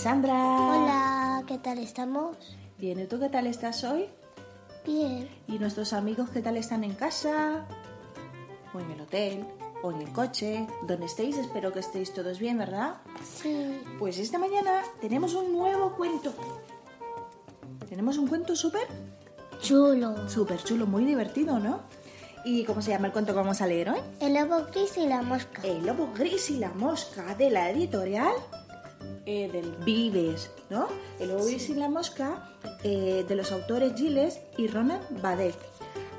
Alexandra. Hola, ¿qué tal estamos? Bien, ¿y tú qué tal estás hoy? Bien. ¿Y nuestros amigos qué tal están en casa? ¿O en el hotel? ¿O en el coche? Donde estéis, espero que estéis todos bien, ¿verdad? Sí. Pues esta mañana tenemos un nuevo cuento. Tenemos un cuento súper, Chulo. súper chulo, muy divertido, ¿no? ¿Y cómo se llama el cuento que vamos a leer hoy? El lobo gris y la mosca. El lobo gris y la mosca de la editorial eh, del Vives, ¿no? El lobo gris y la mosca eh, de los autores Giles y Ronan Badet.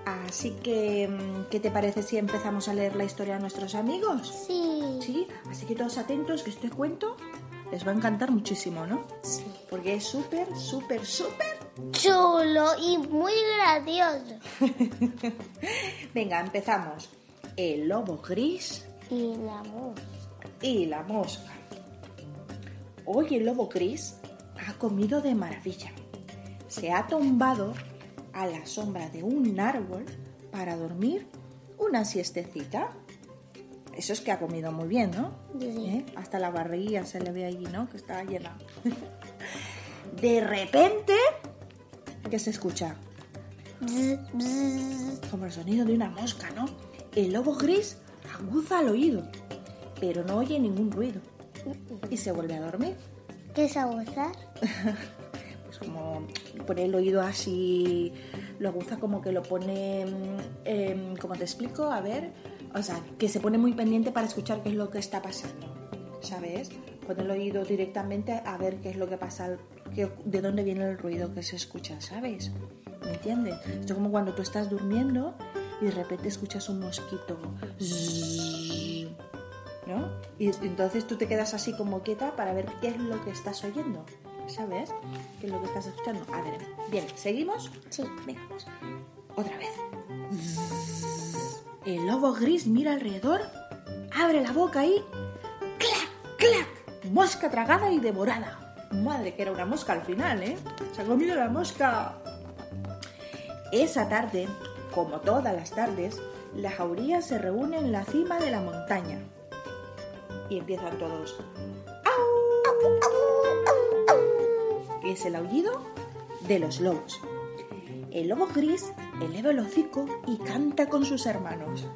Así que, mm, ¿qué te parece si empezamos a leer la historia a nuestros amigos? Sí. Sí, así que todos atentos que este cuento les va a encantar muchísimo, ¿no? Sí. Porque es súper, súper, súper. Chulo y muy gracioso. Venga, empezamos. El lobo gris Y la mosca. y la mosca. Hoy el lobo gris ha comido de maravilla. Se ha tumbado a la sombra de un árbol para dormir una siestecita. Eso es que ha comido muy bien, ¿no? Sí. ¿Eh? Hasta la barriguilla se le ve allí, ¿no? Que está llena. De repente, ¿qué se escucha? Como el sonido de una mosca, ¿no? El lobo gris aguza al oído, pero no oye ningún ruido y se vuelve a dormir. ¿Qué es abusar? Pues como pone el oído así, lo aguza como que lo pone, mm, em, ¿cómo te explico? A ver, o sea, que se pone muy pendiente para escuchar qué es lo que está pasando, ¿sabes? Pone el oído directamente a ver qué es lo que pasa, qué- de dónde viene el ruido que se escucha, ¿sabes? ¿Me entiendes? Esto es como cuando tú estás durmiendo y de repente escuchas un mosquito. ¿No? Y entonces tú te quedas así como quieta para ver qué es lo que estás oyendo. ¿Sabes? ¿Qué es lo que estás escuchando? A ver, bien, ¿seguimos? Sí. Venga, pues. Otra vez. El lobo gris mira alrededor, abre la boca y. ¡Clac! ¡Clac! Mosca tragada y devorada. Madre, que era una mosca al final, ¿eh? Se ha comido la mosca. Esa tarde, como todas las tardes, la jauría se reúne en la cima de la montaña. Y empiezan todos. Es el aullido de los lobos. El lobo gris eleva el hocico y canta con sus hermanos.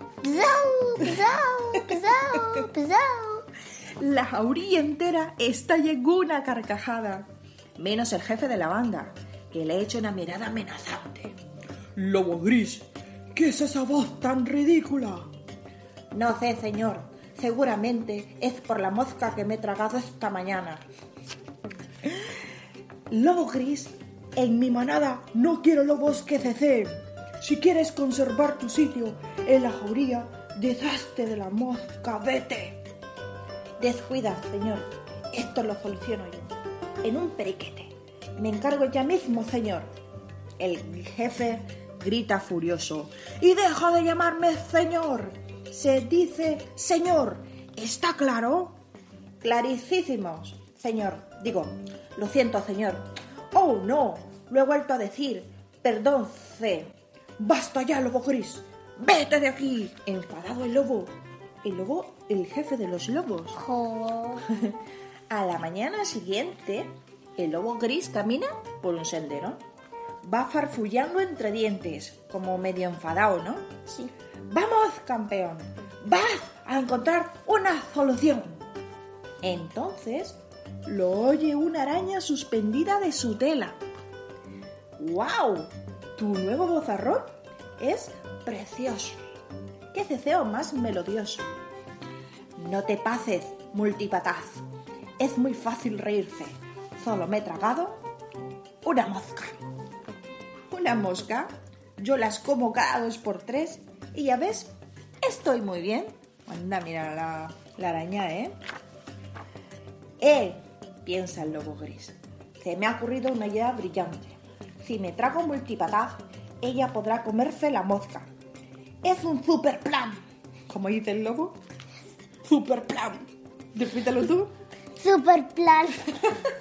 La jauría entera estalla en una carcajada, menos el jefe de la banda, que le echa una mirada amenazante. Lobo gris, ¿qué es esa voz tan ridícula? No sé, señor. Seguramente es por la mosca que me he tragado esta mañana. Lobo gris, en mi manada no quiero lobos que ceceen. Si quieres conservar tu sitio en la jauría, deshazte de la mosca, vete. Descuida, señor. Esto lo soluciono yo. En un periquete. Me encargo ya mismo, señor. El jefe grita furioso. Y deja de llamarme señor. Se dice señor. ¿Está claro? Claricísimos, señor. Digo, lo siento, señor. Oh, no. Lo he vuelto a decir. Perdón, C. Basta ya, lobo gris. Vete de aquí. Enfadado el lobo. El lobo, el jefe de los lobos. A la mañana siguiente, el lobo gris camina por un sendero. Va farfullando entre dientes, como medio enfadado, ¿no? Sí. Vamos, campeón. Vas a encontrar una solución. Entonces, lo oye una araña suspendida de su tela. ¡Wow! Tu nuevo bozarrón es precioso. ¡Qué ceceo más melodioso! No te pases, multipataz. Es muy fácil reírse. Solo me he tragado una mosca. ¿Una mosca? Yo las como cada dos por tres y ya ves, estoy muy bien. Anda, mira la, la araña, ¿eh? ¡Eh! piensa el lobo gris. Se me ha ocurrido una idea brillante. Si me trago multipataz, ella podrá comerse la mosca. Es un super plan. Como dice el lobo. Super plan. Repítelo tú. Super plan.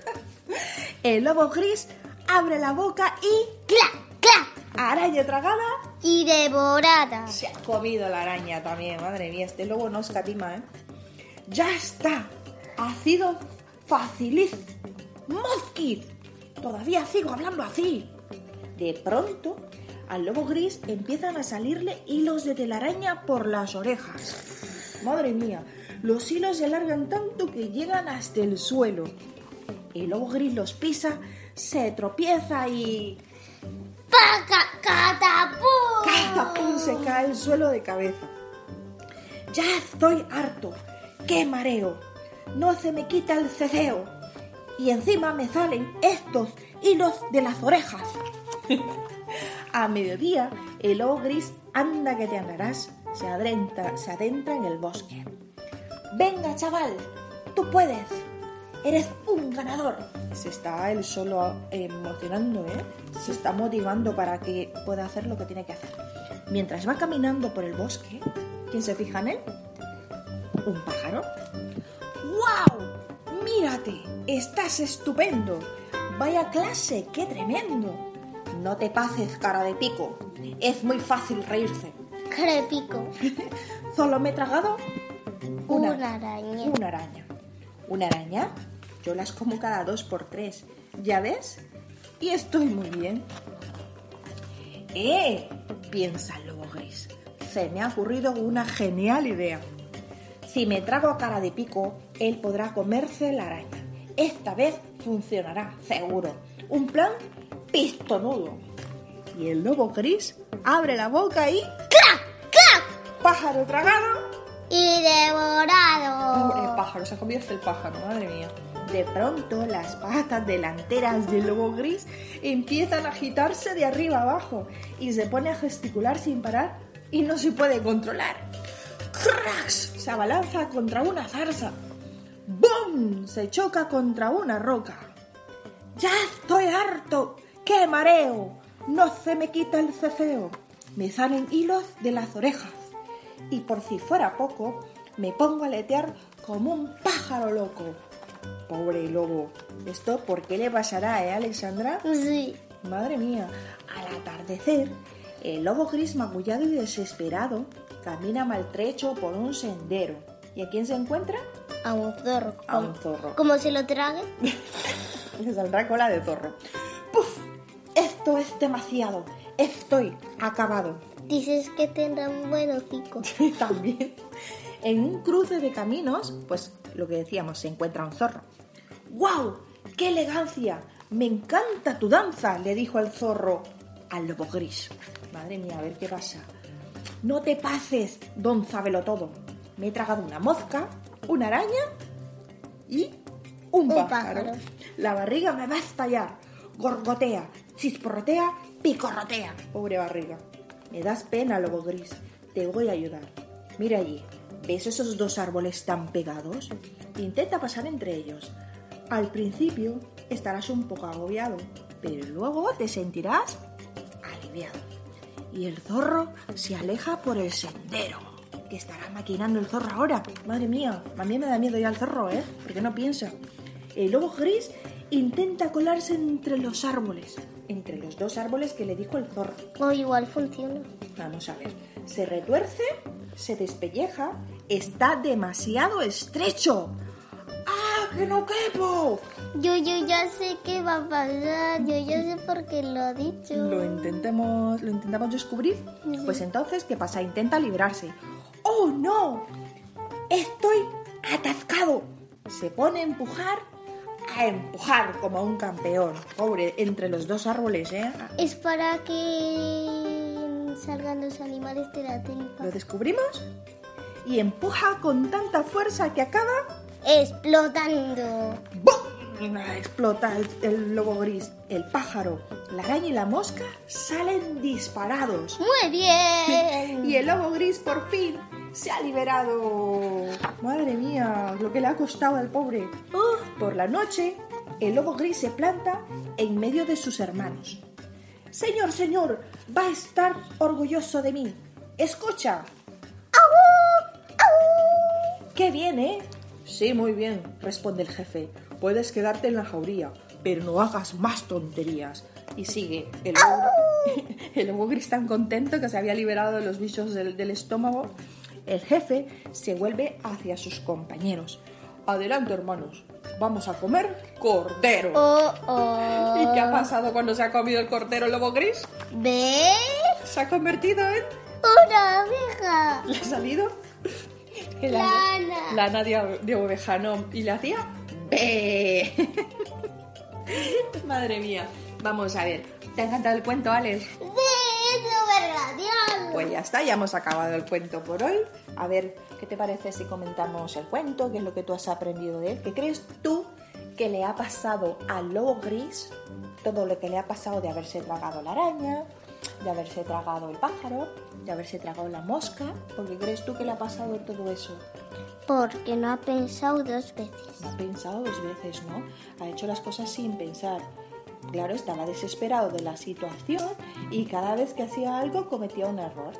El lobo gris abre la boca y ¡Clac! ¡Clac! Araña tragada Y devorada. Se ha comido la araña también, madre mía, este lobo no escatima, ¿eh? ¡Ya está! Ha sido facilísimo. ¡Mosquit! Todavía sigo hablando así. De pronto, al lobo gris empiezan a salirle hilos de telaraña por las orejas. Madre mía, los hilos se alargan tanto que llegan hasta el suelo. El lobo gris los pisa, se tropieza y... ¡Catapum! ¡Catapum! se cae al suelo de cabeza. Ya estoy harto. ¡Qué mareo! No se me quita el ceceo. Y encima me salen estos hilos de las orejas. A mediodía, el lobo gris anda que te andarás. Se adentra, se adentra en el bosque. Venga, chaval, tú puedes. Eres un ganador. Se está él solo emocionando, ¿eh? Se está motivando para que pueda hacer lo que tiene que hacer. Mientras va caminando por el bosque, ¿quién se fija en él? ¿Un pájaro? ¡Wow! ¡Mírate! ¡Estás estupendo! ¡Vaya clase! ¡Qué tremendo! No te pases, cara de pico. Es muy fácil reírse. Crepico. Solo me he tragado Una araña. Una araña. ¿Una araña? Yo las como cada dos por tres. ¿Ya ves? Y estoy muy bien. ¡Eh! Piensa el lobo gris. Se me ha ocurrido una genial idea. Si me trago a cara de pico, él podrá comerse la araña. Esta vez funcionará, seguro. Un plan pistonudo. Y el lobo gris abre la boca y... ¡Clac! ¡Clac! ¡Pájaro tragado! Y devorado. Pobre pájaro, se ha comido hasta el pájaro, madre mía. De pronto, las patas delanteras del lobo gris empiezan a agitarse de arriba abajo y se pone a gesticular sin parar y no se puede controlar. ¡Crash! Se abalanza contra una zarza. ¡Bum! Se choca contra una roca. ¡Ya estoy harto! ¡Qué mareo! No se me quita el ceceo. Me salen hilos de las orejas. Y por si fuera poco, me pongo a aletear como un pájaro loco. Pobre lobo. ¿Esto por qué le pasará, eh, Alexandra? Sí. Madre mía, al atardecer, el lobo gris magullado y desesperado camina maltrecho por un sendero. ¿Y a quién se encuentra? A un zorro. A un zorro. Como se lo trague. Le saldrá cola de zorro. ¡Puf! Esto es demasiado. Estoy acabado. Dices que tendrá un buen hocico. También. En un cruce de caminos, pues lo que decíamos, se encuentra un zorro. ¡Guau! ¡Qué elegancia! Me encanta tu danza, le dijo el zorro al lobo gris. Madre mía, a ver qué pasa. No te pases, don todo. Me he tragado una mosca, una araña y un, Un pájaro. pájaro. La barriga me va a estallar. Gorgotea, chisporrotea, picorrotea. Pobre barriga. Me das pena, lobo gris. Te voy a ayudar. Mira allí. ¿Ves esos dos árboles tan pegados? Intenta pasar entre ellos. Al principio estarás un poco agobiado, pero luego te sentirás aliviado. Y el zorro se aleja por el sendero. ¿Qué estará maquinando el zorro ahora? Madre mía, a mí me da miedo ya el zorro, ¿eh? Porque no piensa. El lobo gris intenta colarse entre los árboles, entre los dos árboles que le dijo el zorro. O igual funciona. Vamos a ver. Se retuerce, se despelleja, está demasiado estrecho. ¡Ah, que no quepo! Yo, yo ya sé qué va a pasar. Yo ya sé por qué lo ha dicho. Lo intentemos, lo intentamos descubrir. Pues entonces, ¿qué pasa? Intenta librarse. ¡Oh, no! Estoy atascado. Se pone a empujar, a empujar como un campeón. Pobre, entre los dos árboles, ¿eh? Es para que salgan los animales de la tripa. ¿Lo descubrimos? Y empuja con tanta fuerza que acaba Explotando. ¡Bum! Explota el, el lobo gris. El pájaro, la araña y la mosca salen disparados. Muy bien. Y el lobo gris por fin se ha liberado. Madre mía, lo que le ha costado al pobre. Por la noche, el lobo gris se planta en medio de sus hermanos. Señor, señor, va a estar orgulloso de mí. Escucha. ¿Qué viene? Sí, muy bien, responde el jefe. Puedes quedarte en la jauría, pero no hagas más tonterías. Y sigue. El lobo, el lobo gris tan contento que se había liberado de los bichos del, del estómago. El jefe se vuelve hacia sus compañeros. Adelante, hermanos. Vamos a comer cordero. Oh, oh. ¿Y qué ha pasado cuando se ha comido el cordero el lobo gris? ¿Ve? Se ha convertido en... Una abeja. ¿Le ha salido? Lana. Lana de, de oveja, no. ¿Y le hacía? ¡Be! Madre mía. Vamos a ver. ¿Te ha encantado el cuento, Alex? Sí. Pues ya está, ya hemos acabado el cuento por hoy. A ver, ¿qué te parece si comentamos el cuento? ¿Qué es lo que tú has aprendido de él? ¿Qué crees tú que le ha pasado al lobo gris? Todo lo que le ha pasado de haberse tragado la araña, de haberse tragado el pájaro, de haberse tragado la mosca. ¿Por qué crees tú que le ha pasado todo eso? Porque no ha pensado dos veces. No ha pensado dos veces, ¿no? Ha hecho las cosas sin pensar. Claro, estaba desesperado de la situación y cada vez que hacía algo cometía un error.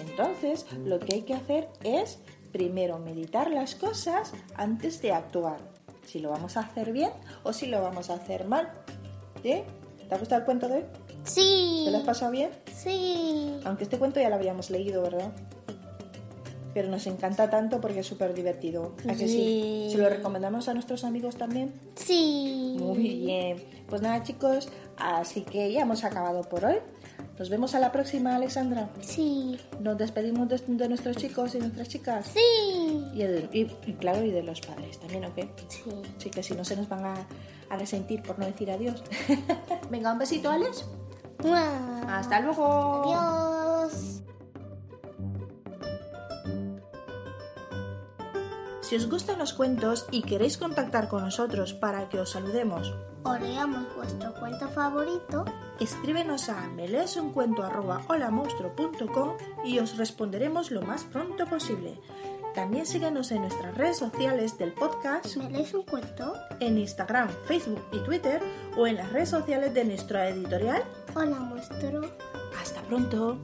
Entonces, lo que hay que hacer es primero meditar las cosas antes de actuar. Si lo vamos a hacer bien o si lo vamos a hacer mal. ¿Sí? ¿Te ha gustado el cuento de hoy? Sí. ¿Te lo has pasado bien? Sí. Aunque este cuento ya lo habíamos leído, ¿verdad? Pero nos encanta tanto porque es súper divertido. ¿A que sí? ¿Se lo recomendamos a nuestros amigos también? Sí. Muy bien. Pues nada, chicos, así que ya hemos acabado por hoy. Nos vemos a la próxima, Alexandra. Sí. Nos despedimos de, de nuestros chicos y nuestras chicas. Sí. Y, de- y- y claro, y de los padres también, ¿ok? Sí. Sí, que si no se nos van a, a resentir por no decir adiós. Venga, un besito, Alex. Hasta luego. Adiós. Si os gustan los cuentos y queréis contactar con nosotros para que os saludemos, O leamos vuestro cuento favorito. escríbenos a meleesuncuento@holamonstruo.com y os responderemos lo más pronto posible. También síguenos en nuestras redes sociales del podcast, ¿Me lees un cuento? en Instagram, Facebook y Twitter o en las redes sociales de nuestra editorial. Hola, monstruo. Hasta pronto.